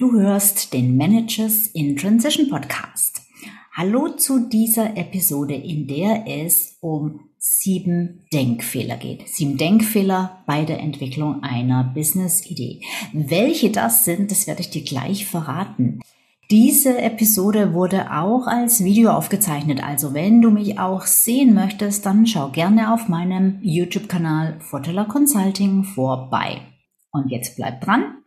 Du hörst den Managers in Transition Podcast. Hallo zu dieser Episode, in der es um sieben Denkfehler geht. Sieben Denkfehler bei der Entwicklung einer Business-Idee. Welche das sind, das werde ich dir gleich verraten. Diese Episode wurde auch als Video aufgezeichnet, also wenn du mich auch sehen möchtest, dann schau gerne auf meinem YouTube-Kanal Forteller Consulting vorbei. Und jetzt bleib dran,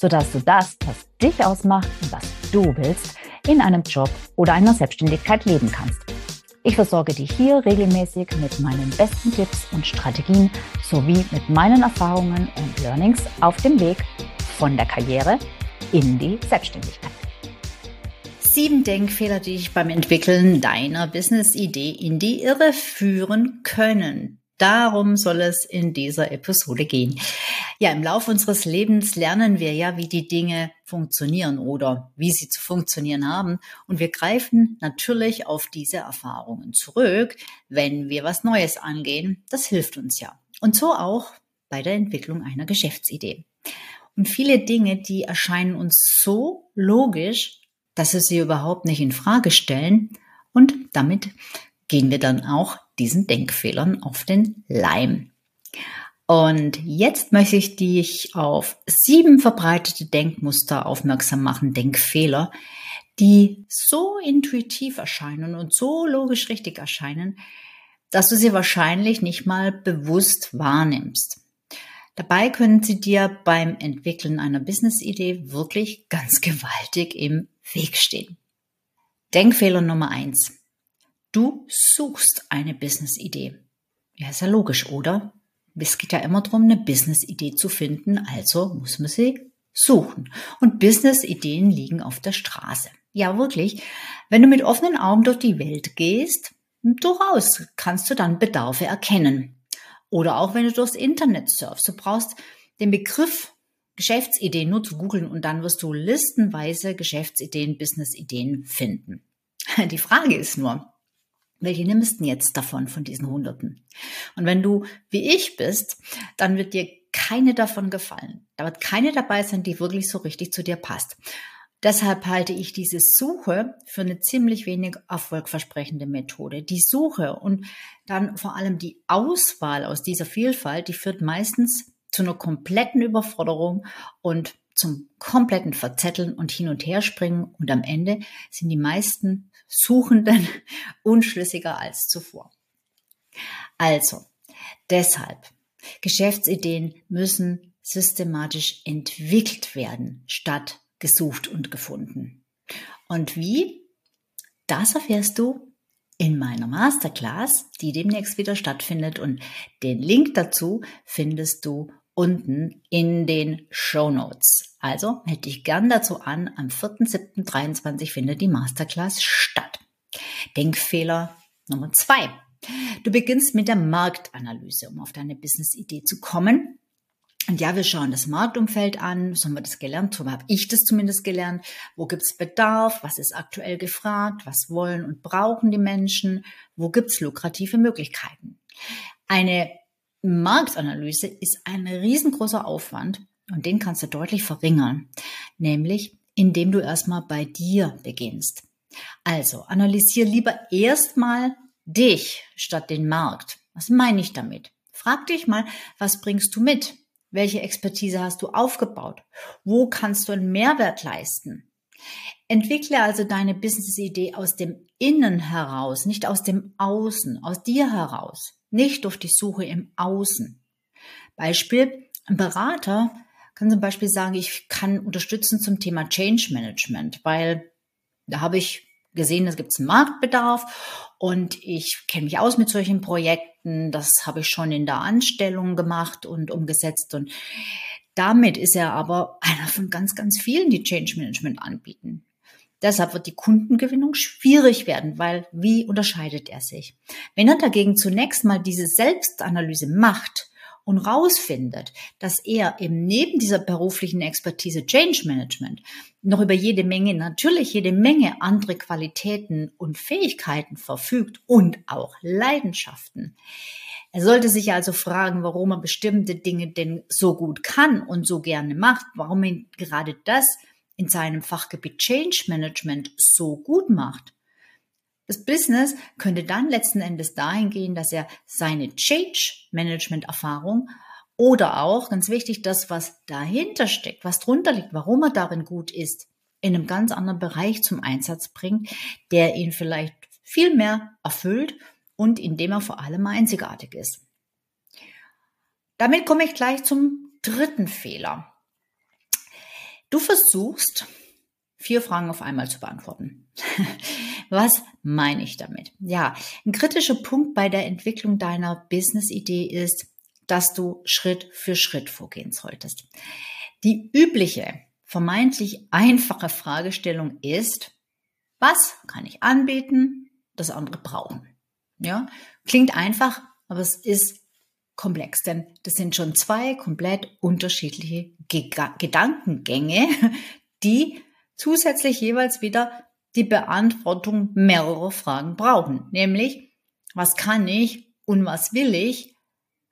sodass du das, was dich ausmacht und was du willst, in einem Job oder einer Selbstständigkeit leben kannst. Ich versorge dich hier regelmäßig mit meinen besten Tipps und Strategien sowie mit meinen Erfahrungen und Learnings auf dem Weg von der Karriere in die Selbstständigkeit. Sieben Denkfehler, die dich beim Entwickeln deiner Business-Idee in die Irre führen können. Darum soll es in dieser Episode gehen. Ja, im Laufe unseres Lebens lernen wir ja, wie die Dinge funktionieren oder wie sie zu funktionieren haben. Und wir greifen natürlich auf diese Erfahrungen zurück, wenn wir was Neues angehen. Das hilft uns ja. Und so auch bei der Entwicklung einer Geschäftsidee. Und viele Dinge, die erscheinen uns so logisch, dass wir sie überhaupt nicht in Frage stellen. Und damit gehen wir dann auch diesen Denkfehlern auf den Leim. Und jetzt möchte ich dich auf sieben verbreitete Denkmuster aufmerksam machen, Denkfehler, die so intuitiv erscheinen und so logisch richtig erscheinen, dass du sie wahrscheinlich nicht mal bewusst wahrnimmst. Dabei können sie dir beim Entwickeln einer Business-Idee wirklich ganz gewaltig im Weg stehen. Denkfehler Nummer eins. Du suchst eine Business-Idee. Ja, ist ja logisch, oder? Es geht ja immer darum, eine Business-Idee zu finden, also muss man sie suchen. Und Business-Ideen liegen auf der Straße. Ja, wirklich. Wenn du mit offenen Augen durch die Welt gehst, durchaus kannst du dann Bedarfe erkennen. Oder auch wenn du durchs Internet surfst, du brauchst den Begriff Geschäftsideen nur zu googeln und dann wirst du listenweise Geschäftsideen, Businessideen finden. Die Frage ist nur, welche nimmst du jetzt davon, von diesen Hunderten? Und wenn du wie ich bist, dann wird dir keine davon gefallen. Da wird keine dabei sein, die wirklich so richtig zu dir passt. Deshalb halte ich diese Suche für eine ziemlich wenig erfolgversprechende Methode. Die Suche und dann vor allem die Auswahl aus dieser Vielfalt, die führt meistens zu einer kompletten Überforderung und zum kompletten Verzetteln und hin und her springen und am Ende sind die meisten Suchenden unschlüssiger als zuvor. Also, deshalb, Geschäftsideen müssen systematisch entwickelt werden, statt gesucht und gefunden. Und wie? Das erfährst du in meiner Masterclass, die demnächst wieder stattfindet und den Link dazu findest du unten in den Show Notes. Also hätte ich gern dazu an, am 4.7.23 findet die Masterclass statt. Denkfehler Nummer zwei. Du beginnst mit der Marktanalyse, um auf deine Business-Idee zu kommen. Und ja, wir schauen das Marktumfeld an. So haben wir das gelernt. So habe ich das zumindest gelernt. Wo gibt es Bedarf? Was ist aktuell gefragt? Was wollen und brauchen die Menschen? Wo gibt es lukrative Möglichkeiten? Eine Marktanalyse ist ein riesengroßer Aufwand und den kannst du deutlich verringern, nämlich indem du erstmal bei dir beginnst. Also analysier lieber erstmal dich statt den Markt. Was meine ich damit? Frag dich mal, was bringst du mit? Welche Expertise hast du aufgebaut? Wo kannst du einen Mehrwert leisten? Entwickle also deine Business-Idee aus dem Innen heraus, nicht aus dem Außen, aus dir heraus nicht durch die Suche im Außen. Beispiel, ein Berater kann zum Beispiel sagen, ich kann unterstützen zum Thema Change Management, weil da habe ich gesehen, es gibt einen Marktbedarf und ich kenne mich aus mit solchen Projekten. Das habe ich schon in der Anstellung gemacht und umgesetzt und Damit ist er aber einer von ganz, ganz vielen, die Change Management anbieten. Deshalb wird die Kundengewinnung schwierig werden, weil wie unterscheidet er sich? Wenn er dagegen zunächst mal diese Selbstanalyse macht und rausfindet, dass er eben neben dieser beruflichen Expertise Change Management noch über jede Menge, natürlich jede Menge andere Qualitäten und Fähigkeiten verfügt und auch Leidenschaften. Er sollte sich also fragen, warum er bestimmte Dinge denn so gut kann und so gerne macht, warum ihn gerade das in seinem Fachgebiet Change Management so gut macht. Das Business könnte dann letzten Endes dahin gehen, dass er seine Change Management Erfahrung oder auch, ganz wichtig, das, was dahinter steckt, was drunter liegt, warum er darin gut ist, in einem ganz anderen Bereich zum Einsatz bringt, der ihn vielleicht viel mehr erfüllt und in dem er vor allem einzigartig ist. Damit komme ich gleich zum dritten Fehler. Du versuchst, vier Fragen auf einmal zu beantworten. Was meine ich damit? Ja, ein kritischer Punkt bei der Entwicklung deiner Business-Idee ist, dass du Schritt für Schritt vorgehen solltest. Die übliche, vermeintlich einfache Fragestellung ist, was kann ich anbieten, das andere brauchen? Ja, klingt einfach, aber es ist komplex, denn das sind schon zwei komplett unterschiedliche Gedankengänge, die zusätzlich jeweils wieder die Beantwortung mehrerer Fragen brauchen. Nämlich, was kann ich und was will ich,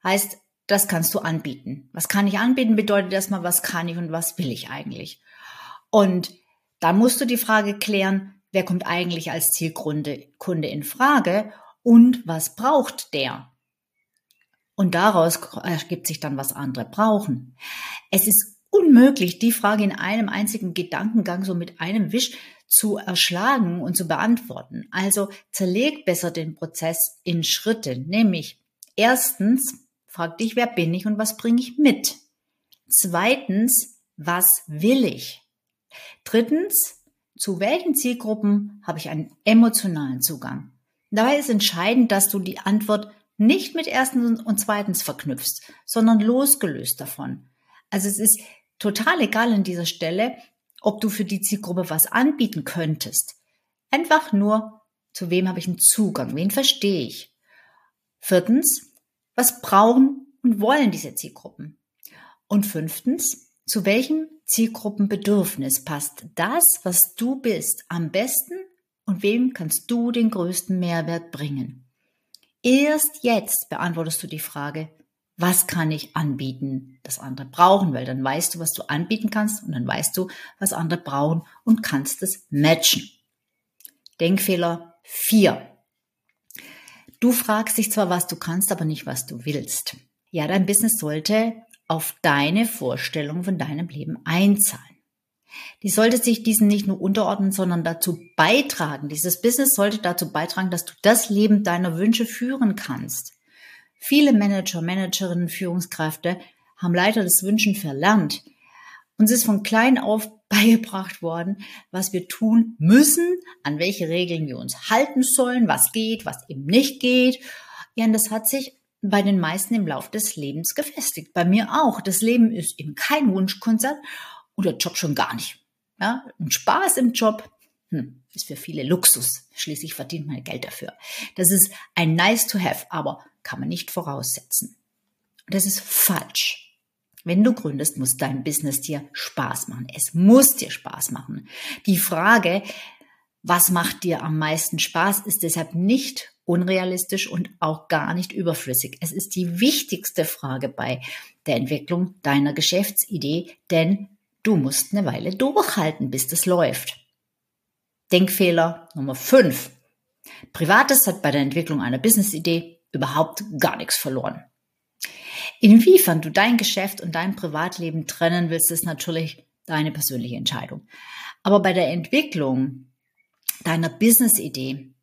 heißt, das kannst du anbieten. Was kann ich anbieten bedeutet erstmal, was kann ich und was will ich eigentlich. Und dann musst du die Frage klären, wer kommt eigentlich als Zielkunde Kunde in Frage und was braucht der? Und daraus ergibt sich dann, was andere brauchen. Es ist unmöglich, die Frage in einem einzigen Gedankengang so mit einem Wisch zu erschlagen und zu beantworten. Also zerleg besser den Prozess in Schritte, nämlich erstens, frag dich, wer bin ich und was bringe ich mit? Zweitens, was will ich? Drittens, zu welchen Zielgruppen habe ich einen emotionalen Zugang? Dabei ist entscheidend, dass du die Antwort nicht mit erstens und zweitens verknüpfst, sondern losgelöst davon. Also es ist total egal an dieser Stelle, ob du für die Zielgruppe was anbieten könntest. Einfach nur, zu wem habe ich einen Zugang, wen verstehe ich. Viertens, was brauchen und wollen diese Zielgruppen? Und fünftens, zu welchem Zielgruppenbedürfnis passt das, was du bist, am besten und wem kannst du den größten Mehrwert bringen? Erst jetzt beantwortest du die Frage, was kann ich anbieten, das andere brauchen, weil dann weißt du, was du anbieten kannst und dann weißt du, was andere brauchen und kannst es matchen. Denkfehler 4. Du fragst dich zwar, was du kannst, aber nicht, was du willst. Ja, dein Business sollte auf deine Vorstellung von deinem Leben einzahlen. Die sollte sich diesen nicht nur unterordnen, sondern dazu beitragen. Dieses Business sollte dazu beitragen, dass du das Leben deiner Wünsche führen kannst. Viele Manager, Managerinnen, Führungskräfte haben leider das Wünschen verlernt. Uns ist von klein auf beigebracht worden, was wir tun müssen, an welche Regeln wir uns halten sollen, was geht, was eben nicht geht. Ja, und das hat sich bei den meisten im Lauf des Lebens gefestigt. Bei mir auch. Das Leben ist eben kein Wunschkonzert oder Job schon gar nicht. Ja, und Spaß im Job hm, ist für viele Luxus. Schließlich verdient man Geld dafür. Das ist ein nice to have, aber kann man nicht voraussetzen. Das ist falsch. Wenn du gründest, muss dein Business dir Spaß machen. Es muss dir Spaß machen. Die Frage, was macht dir am meisten Spaß, ist deshalb nicht unrealistisch und auch gar nicht überflüssig. Es ist die wichtigste Frage bei der Entwicklung deiner Geschäftsidee, denn Du musst eine Weile durchhalten, bis das läuft. Denkfehler Nummer 5. Privates hat bei der Entwicklung einer Business-Idee überhaupt gar nichts verloren. Inwiefern du dein Geschäft und dein Privatleben trennen willst, ist natürlich deine persönliche Entscheidung. Aber bei der Entwicklung deiner Business-Idee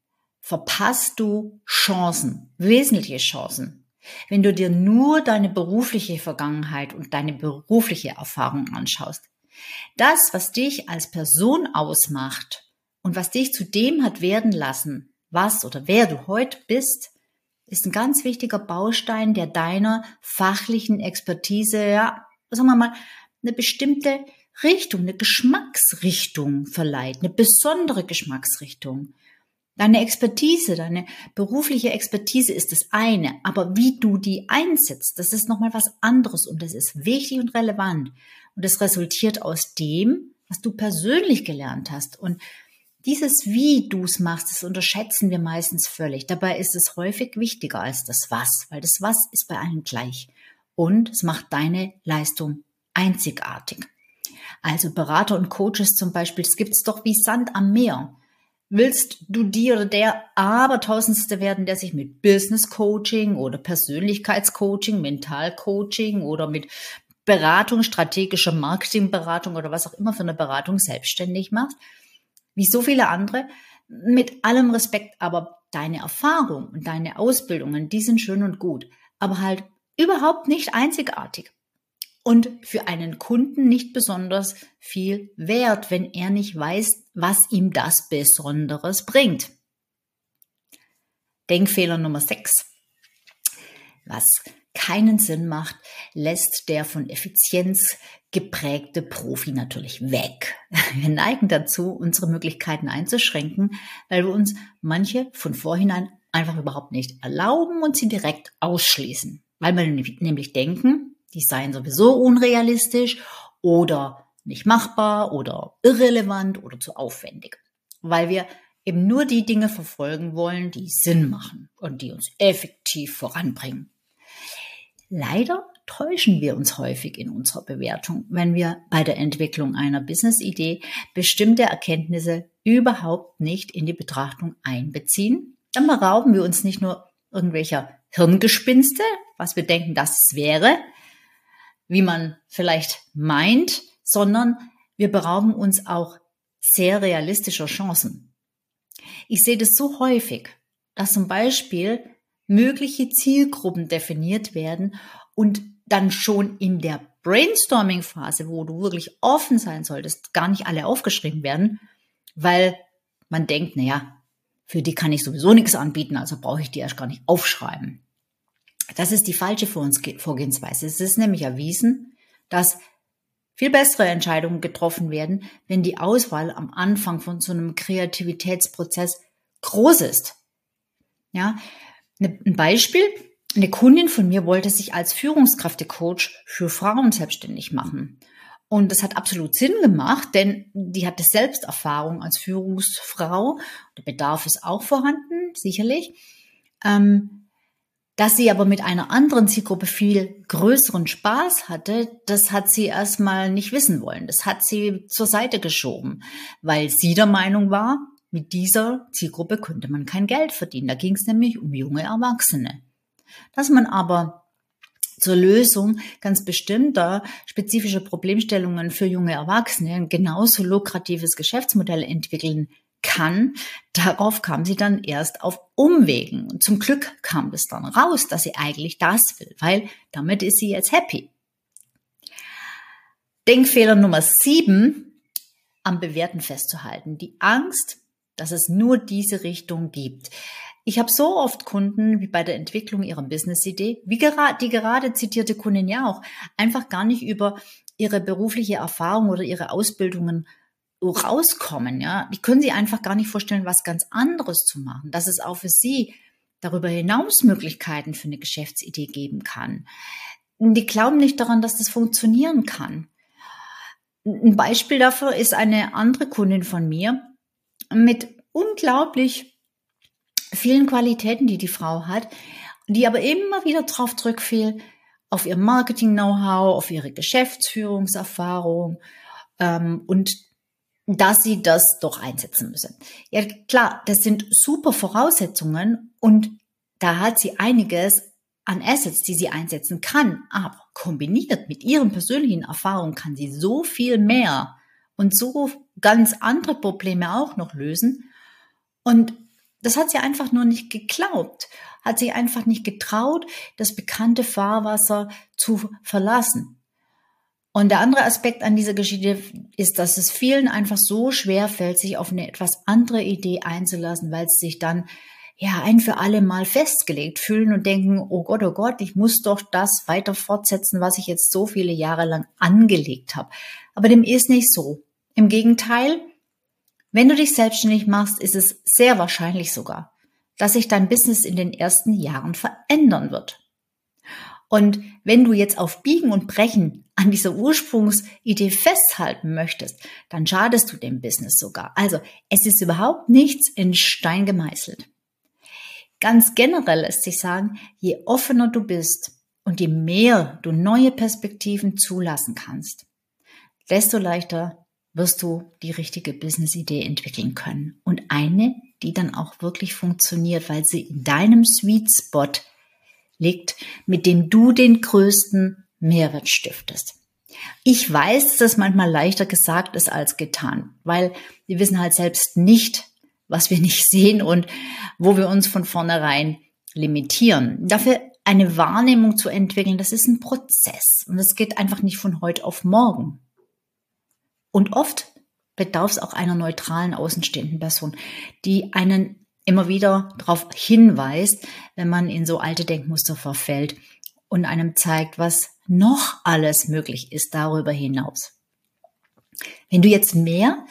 verpasst du Chancen, wesentliche Chancen, wenn du dir nur deine berufliche Vergangenheit und deine berufliche Erfahrung anschaust. Das, was dich als Person ausmacht und was dich zu dem hat werden lassen, was oder wer du heute bist, ist ein ganz wichtiger Baustein, der deiner fachlichen Expertise ja, sagen wir mal, eine bestimmte Richtung, eine Geschmacksrichtung verleiht, eine besondere Geschmacksrichtung. Deine Expertise, deine berufliche Expertise ist das eine, aber wie du die einsetzt, das ist nochmal was anderes und das ist wichtig und relevant. Und das resultiert aus dem, was du persönlich gelernt hast. Und dieses Wie du es machst, das unterschätzen wir meistens völlig. Dabei ist es häufig wichtiger als das Was, weil das Was ist bei allen gleich. Und es macht deine Leistung einzigartig. Also Berater und Coaches zum Beispiel, das gibt's doch wie Sand am Meer. Willst du oder der Abertausendste werden, der sich mit Business Coaching oder Persönlichkeitscoaching, Mentalcoaching oder mit Beratung, strategischer Marketingberatung oder was auch immer für eine Beratung selbstständig macht? Wie so viele andere. Mit allem Respekt, aber deine Erfahrung und deine Ausbildungen, die sind schön und gut, aber halt überhaupt nicht einzigartig und für einen Kunden nicht besonders viel wert, wenn er nicht weiß, was ihm das Besonderes bringt. Denkfehler Nummer 6. Was keinen Sinn macht, lässt der von Effizienz geprägte Profi natürlich weg. Wir neigen dazu, unsere Möglichkeiten einzuschränken, weil wir uns manche von vorhinein einfach überhaupt nicht erlauben und sie direkt ausschließen. Weil wir nämlich denken, die seien sowieso unrealistisch oder nicht machbar oder irrelevant oder zu aufwendig. Weil wir eben nur die Dinge verfolgen wollen, die Sinn machen und die uns effektiv voranbringen. Leider täuschen wir uns häufig in unserer Bewertung, wenn wir bei der Entwicklung einer Business-Idee bestimmte Erkenntnisse überhaupt nicht in die Betrachtung einbeziehen. Dann berauben wir uns nicht nur irgendwelcher Hirngespinste, was wir denken, dass es wäre, wie man vielleicht meint, sondern wir berauben uns auch sehr realistischer Chancen. Ich sehe das so häufig, dass zum Beispiel mögliche Zielgruppen definiert werden und dann schon in der Brainstorming-Phase, wo du wirklich offen sein solltest, gar nicht alle aufgeschrieben werden, weil man denkt, naja, für die kann ich sowieso nichts anbieten, also brauche ich die erst gar nicht aufschreiben. Das ist die falsche Vorgehensweise. Es ist nämlich erwiesen, dass viel bessere Entscheidungen getroffen werden, wenn die Auswahl am Anfang von so einem Kreativitätsprozess groß ist. Ja, ein Beispiel. Eine Kundin von mir wollte sich als Führungskräftecoach für Frauen selbstständig machen. Und das hat absolut Sinn gemacht, denn die hatte Selbsterfahrung als Führungsfrau. Der Bedarf ist auch vorhanden, sicherlich. Ähm, dass sie aber mit einer anderen Zielgruppe viel größeren Spaß hatte, das hat sie erstmal nicht wissen wollen. Das hat sie zur Seite geschoben, weil sie der Meinung war, mit dieser Zielgruppe könnte man kein Geld verdienen. Da ging es nämlich um junge Erwachsene. Dass man aber zur Lösung ganz bestimmter spezifischer Problemstellungen für junge Erwachsene ein genauso lukratives Geschäftsmodell entwickeln kann. Darauf kam sie dann erst auf Umwegen. Und zum Glück kam es dann raus, dass sie eigentlich das will, weil damit ist sie jetzt happy. Denkfehler Nummer sieben, am Bewerten festzuhalten. Die Angst, dass es nur diese Richtung gibt. Ich habe so oft Kunden, wie bei der Entwicklung ihrer Business-Idee, wie gerade, die gerade zitierte Kundin ja auch, einfach gar nicht über ihre berufliche Erfahrung oder ihre Ausbildungen rauskommen, ja, die können sich einfach gar nicht vorstellen, was ganz anderes zu machen, dass es auch für sie darüber hinaus Möglichkeiten für eine Geschäftsidee geben kann. Die glauben nicht daran, dass das funktionieren kann. Ein Beispiel dafür ist eine andere Kundin von mir mit unglaublich vielen Qualitäten, die die Frau hat, die aber immer wieder darauf zurückfiel, auf ihr Marketing-Know-how, auf ihre Geschäftsführungserfahrung ähm, und dass sie das doch einsetzen müssen. Ja, klar, das sind super Voraussetzungen und da hat sie einiges an Assets, die sie einsetzen kann, aber kombiniert mit ihren persönlichen Erfahrungen kann sie so viel mehr und so ganz andere Probleme auch noch lösen. Und das hat sie einfach nur nicht geglaubt, hat sie einfach nicht getraut, das bekannte Fahrwasser zu verlassen. Und der andere Aspekt an dieser Geschichte ist, dass es vielen einfach so schwer fällt, sich auf eine etwas andere Idee einzulassen, weil sie sich dann ja, ein für alle Mal festgelegt fühlen und denken, oh Gott, oh Gott, ich muss doch das weiter fortsetzen, was ich jetzt so viele Jahre lang angelegt habe. Aber dem ist nicht so. Im Gegenteil, wenn du dich selbstständig machst, ist es sehr wahrscheinlich sogar, dass sich dein Business in den ersten Jahren verändern wird. Und wenn du jetzt auf Biegen und Brechen an dieser Ursprungsidee festhalten möchtest, dann schadest du dem Business sogar. Also es ist überhaupt nichts in Stein gemeißelt. Ganz generell lässt sich sagen, je offener du bist und je mehr du neue Perspektiven zulassen kannst, desto leichter wirst du die richtige Business-Idee entwickeln können. Und eine, die dann auch wirklich funktioniert, weil sie in deinem Sweet Spot liegt, mit dem du den größten Mehrwert stiftest. Ich weiß, dass das manchmal leichter gesagt ist als getan, weil wir wissen halt selbst nicht, was wir nicht sehen und wo wir uns von vornherein limitieren. Dafür eine Wahrnehmung zu entwickeln, das ist ein Prozess und es geht einfach nicht von heute auf morgen. Und oft bedarf es auch einer neutralen außenstehenden Person, die einen immer wieder darauf hinweist, wenn man in so alte Denkmuster verfällt und einem zeigt, was noch alles möglich ist darüber hinaus. Wenn du jetzt mehr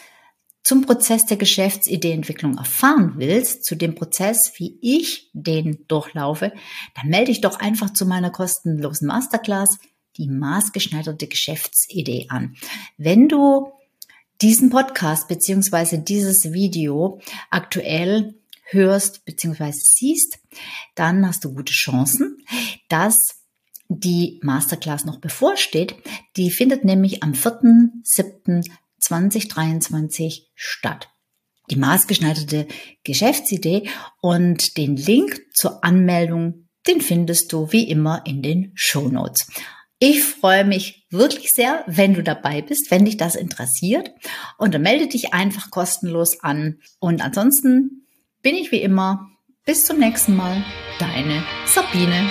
zum Prozess der Geschäftsideeentwicklung erfahren willst, zu dem Prozess, wie ich den durchlaufe, dann melde dich doch einfach zu meiner kostenlosen Masterclass, die maßgeschneiderte Geschäftsidee an. Wenn du diesen Podcast beziehungsweise dieses Video aktuell hörst beziehungsweise siehst, dann hast du gute Chancen, dass die Masterclass noch bevorsteht. Die findet nämlich am 4.7. 2023 statt. Die maßgeschneiderte Geschäftsidee und den Link zur Anmeldung, den findest du wie immer in den Show Notes. Ich freue mich wirklich sehr, wenn du dabei bist, wenn dich das interessiert. Und dann melde dich einfach kostenlos an. Und ansonsten bin ich wie immer. Bis zum nächsten Mal. Deine Sabine.